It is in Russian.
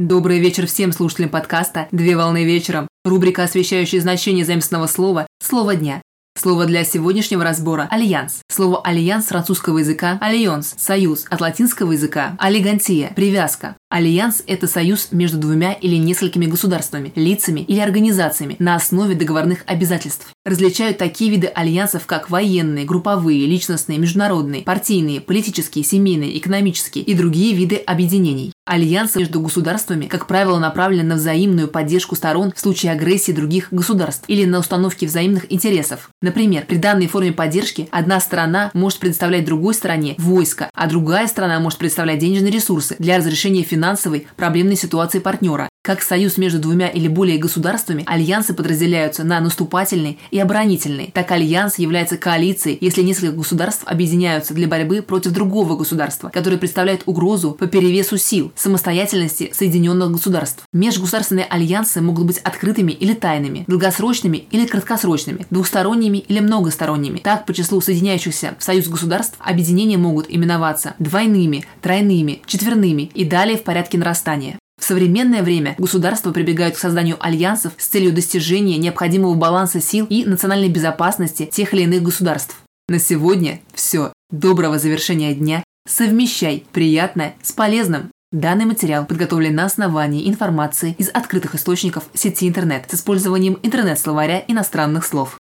Добрый вечер всем слушателям подкаста «Две волны вечером». Рубрика, освещающая значение заимствованного слова «Слово дня». Слово для сегодняшнего разбора – «альянс». Слово «альянс» с французского языка – «alliance» – «союз», от латинского языка – «alligantia» – «привязка». Альянс – это союз между двумя или несколькими государствами, лицами или организациями на основе договорных обязательств. Различают такие виды альянсов, как военные, групповые, личностные, международные, партийные, политические, семейные, экономические и другие виды объединений. Альянсы между государствами, как правило, направлены на взаимную поддержку сторон в случае агрессии других государств или на установке взаимных интересов. Например, при данной форме поддержки одна сторона может предоставлять другой стороне войско, а другая сторона может предоставлять денежные ресурсы для разрешения финансовой проблемной ситуации партнера. Как союз между двумя или более государствами, альянсы подразделяются на наступательный и оборонительный. Так альянс является коалицией, если несколько государств объединяются для борьбы против другого государства, которое представляет угрозу по перевесу сил, самостоятельности Соединенных государств. Межгосударственные альянсы могут быть открытыми или тайными, долгосрочными или краткосрочными, двухсторонними или многосторонними. Так, по числу соединяющихся в союз государств объединения могут именоваться двойными, тройными, четверными и далее в порядке нарастания. В современное время государства прибегают к созданию альянсов с целью достижения необходимого баланса сил и национальной безопасности тех или иных государств. На сегодня все. Доброго завершения дня. Совмещай приятное с полезным. Данный материал подготовлен на основании информации из открытых источников сети интернет с использованием интернет-словаря иностранных слов.